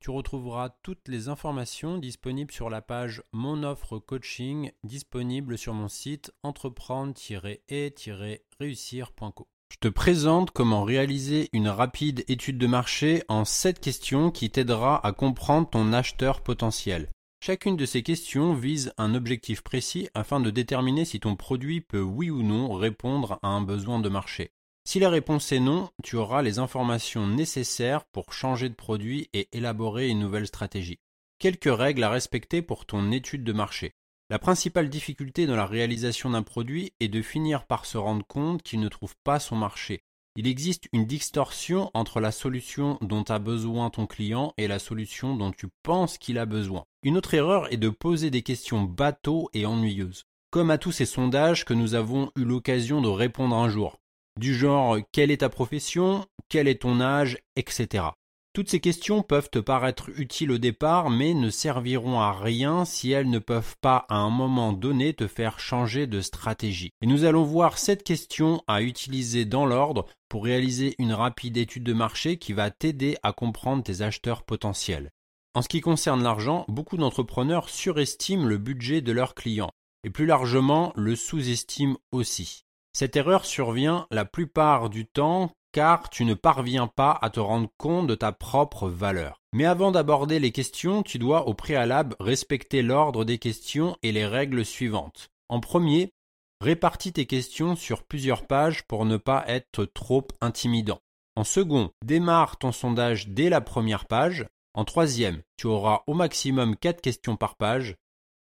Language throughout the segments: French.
Tu retrouveras toutes les informations disponibles sur la page Mon offre coaching disponible sur mon site entreprendre-et-réussir.co. Je te présente comment réaliser une rapide étude de marché en 7 questions qui t'aidera à comprendre ton acheteur potentiel. Chacune de ces questions vise un objectif précis afin de déterminer si ton produit peut oui ou non répondre à un besoin de marché. Si la réponse est non, tu auras les informations nécessaires pour changer de produit et élaborer une nouvelle stratégie. Quelques règles à respecter pour ton étude de marché. La principale difficulté dans la réalisation d'un produit est de finir par se rendre compte qu'il ne trouve pas son marché. Il existe une distorsion entre la solution dont a besoin ton client et la solution dont tu penses qu'il a besoin. Une autre erreur est de poser des questions bateaux et ennuyeuses. Comme à tous ces sondages que nous avons eu l'occasion de répondre un jour. Du genre quelle est ta profession, quel est ton âge, etc. Toutes ces questions peuvent te paraître utiles au départ, mais ne serviront à rien si elles ne peuvent pas à un moment donné te faire changer de stratégie. Et nous allons voir cette question à utiliser dans l'ordre pour réaliser une rapide étude de marché qui va t'aider à comprendre tes acheteurs potentiels. En ce qui concerne l'argent, beaucoup d'entrepreneurs surestiment le budget de leurs clients et plus largement le sous-estiment aussi. Cette erreur survient la plupart du temps car tu ne parviens pas à te rendre compte de ta propre valeur. Mais avant d'aborder les questions, tu dois au préalable respecter l'ordre des questions et les règles suivantes. En premier, répartis tes questions sur plusieurs pages pour ne pas être trop intimidant. En second, démarre ton sondage dès la première page. En troisième, tu auras au maximum quatre questions par page.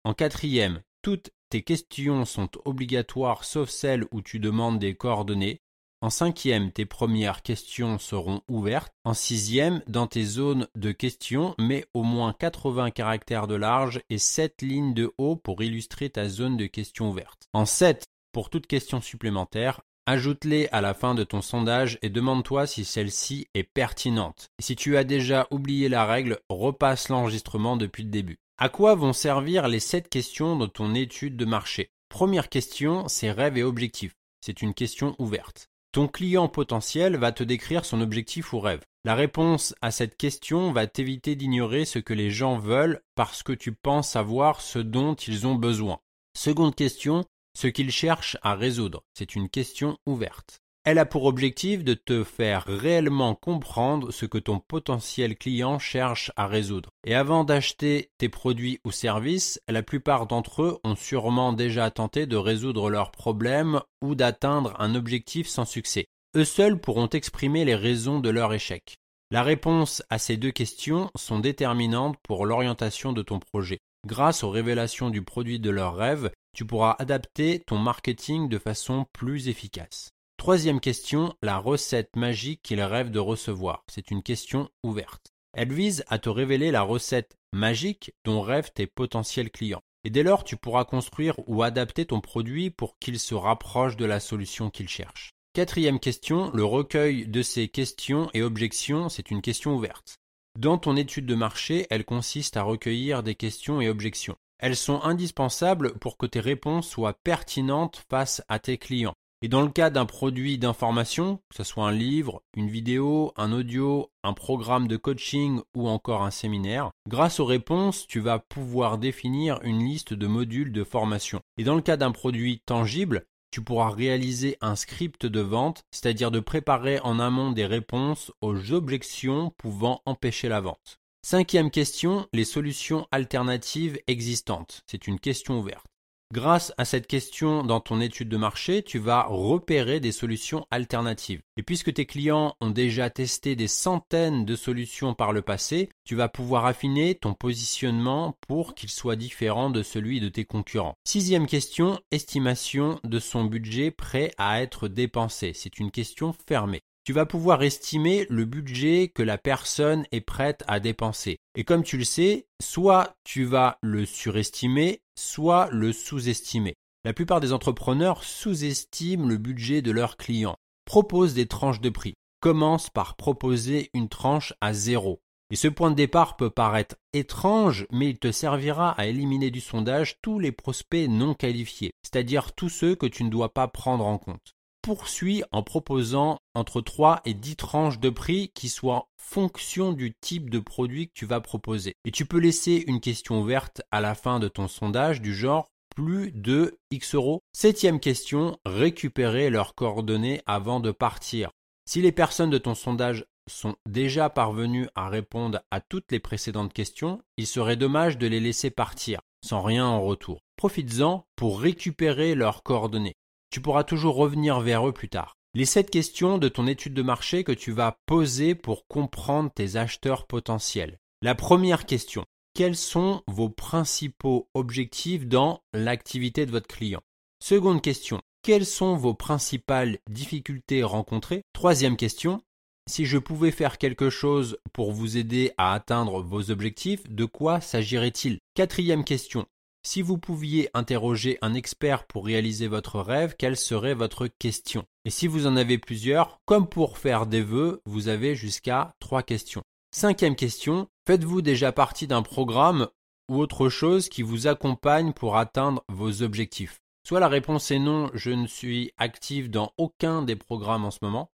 En quatrième, toutes tes questions sont obligatoires sauf celles où tu demandes des coordonnées. En cinquième, tes premières questions seront ouvertes. En sixième, dans tes zones de questions, mets au moins 80 caractères de large et 7 lignes de haut pour illustrer ta zone de questions ouvertes. En 7, pour toute question supplémentaire, ajoute-les à la fin de ton sondage et demande-toi si celle-ci est pertinente. Si tu as déjà oublié la règle, repasse l'enregistrement depuis le début. À quoi vont servir les 7 questions de ton étude de marché? Première question, c'est rêves et objectifs. C'est une question ouverte. Ton client potentiel va te décrire son objectif ou rêve. La réponse à cette question va t'éviter d'ignorer ce que les gens veulent parce que tu penses savoir ce dont ils ont besoin. Seconde question, ce qu'ils cherchent à résoudre. C'est une question ouverte. Elle a pour objectif de te faire réellement comprendre ce que ton potentiel client cherche à résoudre. Et avant d'acheter tes produits ou services, la plupart d'entre eux ont sûrement déjà tenté de résoudre leurs problèmes ou d'atteindre un objectif sans succès. Eux seuls pourront exprimer les raisons de leur échec. La réponse à ces deux questions sont déterminantes pour l'orientation de ton projet. Grâce aux révélations du produit de leurs rêves, tu pourras adapter ton marketing de façon plus efficace. Troisième question, la recette magique qu'ils rêvent de recevoir. C'est une question ouverte. Elle vise à te révéler la recette magique dont rêvent tes potentiels clients. Et dès lors, tu pourras construire ou adapter ton produit pour qu'il se rapproche de la solution qu'ils cherchent. Quatrième question, le recueil de ces questions et objections, c'est une question ouverte. Dans ton étude de marché, elle consiste à recueillir des questions et objections. Elles sont indispensables pour que tes réponses soient pertinentes face à tes clients. Et dans le cas d'un produit d'information, que ce soit un livre, une vidéo, un audio, un programme de coaching ou encore un séminaire, grâce aux réponses, tu vas pouvoir définir une liste de modules de formation. Et dans le cas d'un produit tangible, tu pourras réaliser un script de vente, c'est-à-dire de préparer en amont des réponses aux objections pouvant empêcher la vente. Cinquième question, les solutions alternatives existantes. C'est une question ouverte. Grâce à cette question dans ton étude de marché, tu vas repérer des solutions alternatives. Et puisque tes clients ont déjà testé des centaines de solutions par le passé, tu vas pouvoir affiner ton positionnement pour qu'il soit différent de celui de tes concurrents. Sixième question, estimation de son budget prêt à être dépensé. C'est une question fermée tu vas pouvoir estimer le budget que la personne est prête à dépenser. Et comme tu le sais, soit tu vas le surestimer, soit le sous-estimer. La plupart des entrepreneurs sous-estiment le budget de leurs clients. Propose des tranches de prix. Commence par proposer une tranche à zéro. Et ce point de départ peut paraître étrange, mais il te servira à éliminer du sondage tous les prospects non qualifiés, c'est-à-dire tous ceux que tu ne dois pas prendre en compte poursuit en proposant entre 3 et 10 tranches de prix qui soient fonction du type de produit que tu vas proposer. Et tu peux laisser une question ouverte à la fin de ton sondage du genre plus de X euros. Septième question, récupérer leurs coordonnées avant de partir. Si les personnes de ton sondage sont déjà parvenues à répondre à toutes les précédentes questions, il serait dommage de les laisser partir sans rien en retour. Profites-en pour récupérer leurs coordonnées tu pourras toujours revenir vers eux plus tard. Les sept questions de ton étude de marché que tu vas poser pour comprendre tes acheteurs potentiels. La première question. Quels sont vos principaux objectifs dans l'activité de votre client? Seconde question. Quelles sont vos principales difficultés rencontrées? Troisième question. Si je pouvais faire quelque chose pour vous aider à atteindre vos objectifs, de quoi s'agirait-il? Quatrième question. Si vous pouviez interroger un expert pour réaliser votre rêve, quelle serait votre question? Et si vous en avez plusieurs, comme pour faire des vœux, vous avez jusqu'à trois questions. Cinquième question, faites-vous déjà partie d'un programme ou autre chose qui vous accompagne pour atteindre vos objectifs? Soit la réponse est non, je ne suis actif dans aucun des programmes en ce moment,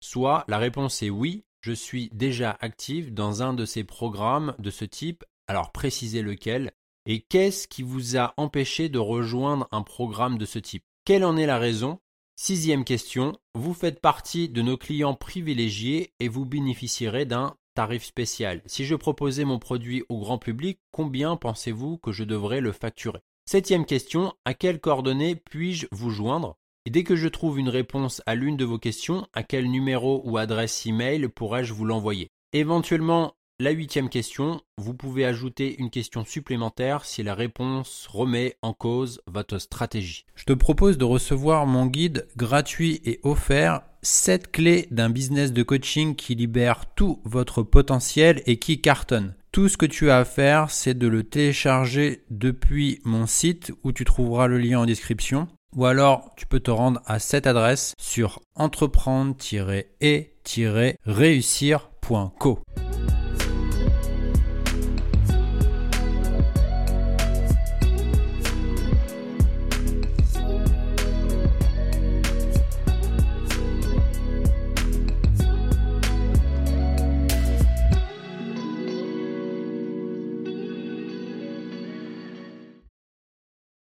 soit la réponse est oui, je suis déjà actif dans un de ces programmes de ce type, alors précisez lequel, et qu'est-ce qui vous a empêché de rejoindre un programme de ce type? Quelle en est la raison? Sixième question, vous faites partie de nos clients privilégiés et vous bénéficierez d'un tarif spécial. Si je proposais mon produit au grand public, combien pensez-vous que je devrais le facturer? Septième question, à quelles coordonnées puis-je vous joindre? Et dès que je trouve une réponse à l'une de vos questions, à quel numéro ou adresse email pourrais-je vous l'envoyer? Éventuellement, la huitième question, vous pouvez ajouter une question supplémentaire si la réponse remet en cause votre stratégie. Je te propose de recevoir mon guide gratuit et offert 7 clés d'un business de coaching qui libère tout votre potentiel et qui cartonne. Tout ce que tu as à faire, c'est de le télécharger depuis mon site où tu trouveras le lien en description. Ou alors, tu peux te rendre à cette adresse sur entreprendre-et-réussir.co.